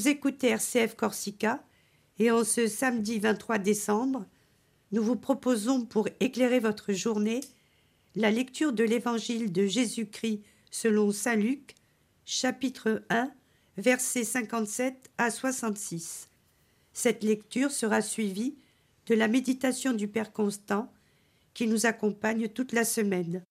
Vous écoutez RCF Corsica et en ce samedi 23 décembre, nous vous proposons pour éclairer votre journée la lecture de l'Évangile de Jésus-Christ selon Saint Luc, chapitre 1, versets 57 à 66. Cette lecture sera suivie de la méditation du Père Constant qui nous accompagne toute la semaine.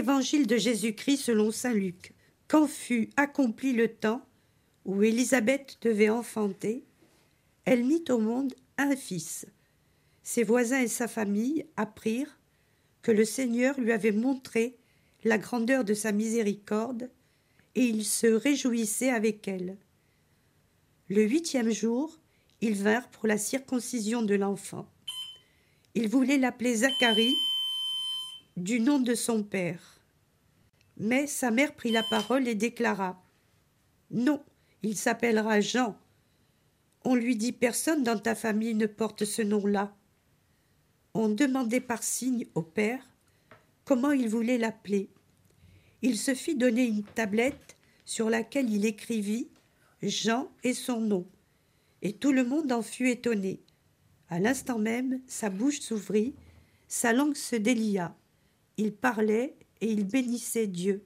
Évangile de Jésus-Christ selon Saint Luc. Quand fut accompli le temps où Élisabeth devait enfanter, elle mit au monde un fils. Ses voisins et sa famille apprirent que le Seigneur lui avait montré la grandeur de sa miséricorde, et ils se réjouissaient avec elle. Le huitième jour, ils vinrent pour la circoncision de l'enfant. Ils voulaient l'appeler Zacharie, du nom de son père. Mais sa mère prit la parole et déclara Non, il s'appellera Jean. On lui dit Personne dans ta famille ne porte ce nom-là. On demandait par signe au père comment il voulait l'appeler. Il se fit donner une tablette sur laquelle il écrivit Jean et son nom. Et tout le monde en fut étonné. À l'instant même, sa bouche s'ouvrit, sa langue se délia. Il parlait et il bénissait Dieu.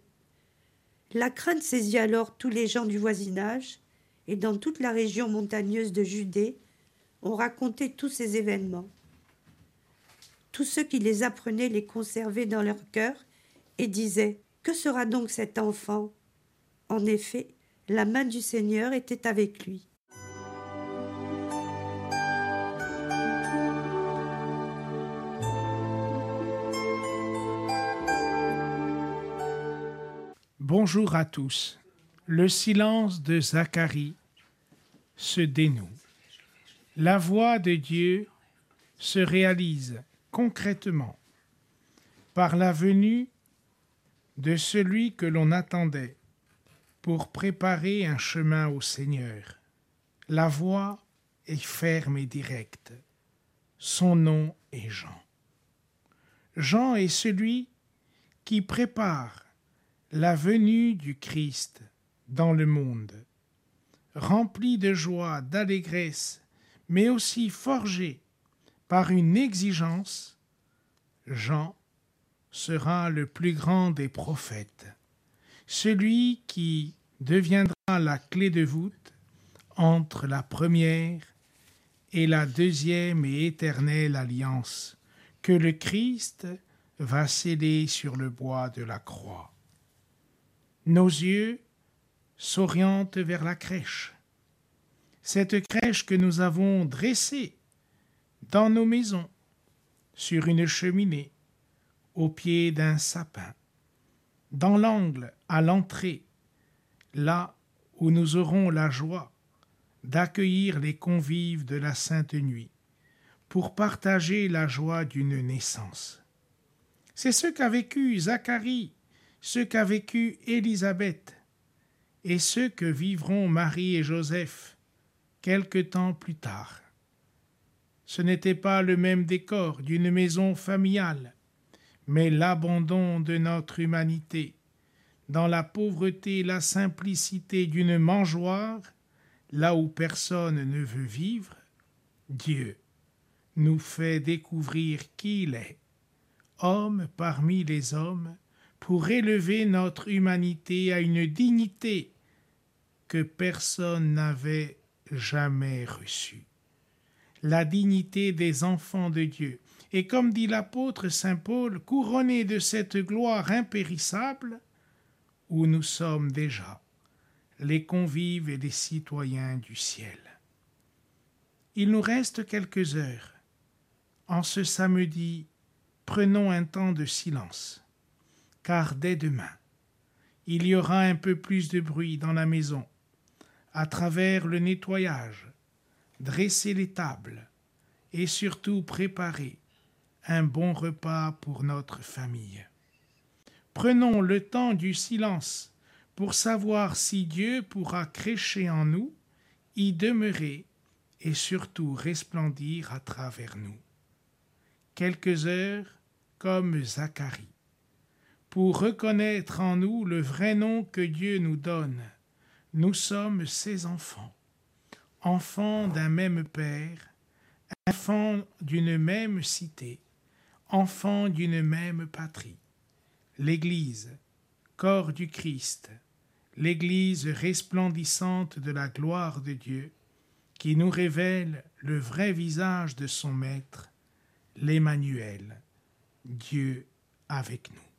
La crainte saisit alors tous les gens du voisinage, et dans toute la région montagneuse de Judée, on racontait tous ces événements. Tous ceux qui les apprenaient les conservaient dans leur cœur et disaient Que sera donc cet enfant? En effet, la main du Seigneur était avec lui. Bonjour à tous. Le silence de Zacharie se dénoue. La voix de Dieu se réalise concrètement par la venue de celui que l'on attendait pour préparer un chemin au Seigneur. La voix est ferme et directe. Son nom est Jean. Jean est celui qui prépare la venue du Christ dans le monde, rempli de joie, d'allégresse, mais aussi forgé par une exigence, Jean sera le plus grand des prophètes, celui qui deviendra la clé de voûte entre la première et la deuxième et éternelle alliance que le Christ va sceller sur le bois de la croix. Nos yeux s'orientent vers la crèche, cette crèche que nous avons dressée dans nos maisons, sur une cheminée, au pied d'un sapin, dans l'angle à l'entrée, là où nous aurons la joie d'accueillir les convives de la Sainte Nuit, pour partager la joie d'une naissance. C'est ce qu'a vécu Zacharie ce qu'a vécu Élisabeth et ce que vivront Marie et Joseph quelque temps plus tard. Ce n'était pas le même décor d'une maison familiale, mais l'abandon de notre humanité, dans la pauvreté et la simplicité d'une mangeoire, là où personne ne veut vivre, Dieu nous fait découvrir qui il est, homme parmi les hommes, pour élever notre humanité à une dignité que personne n'avait jamais reçue. La dignité des enfants de Dieu. Et comme dit l'apôtre Saint Paul, couronné de cette gloire impérissable, où nous sommes déjà les convives et les citoyens du ciel. Il nous reste quelques heures. En ce samedi, prenons un temps de silence car dès demain, il y aura un peu plus de bruit dans la maison, à travers le nettoyage, dresser les tables et surtout préparer un bon repas pour notre famille. Prenons le temps du silence pour savoir si Dieu pourra crécher en nous, y demeurer et surtout resplendir à travers nous. quelques heures comme Zacharie, pour reconnaître en nous le vrai nom que Dieu nous donne. Nous sommes ses enfants, enfants d'un même Père, enfants d'une même cité, enfants d'une même patrie. L'Église, corps du Christ, l'Église resplendissante de la gloire de Dieu, qui nous révèle le vrai visage de son Maître, l'Emmanuel, Dieu avec nous.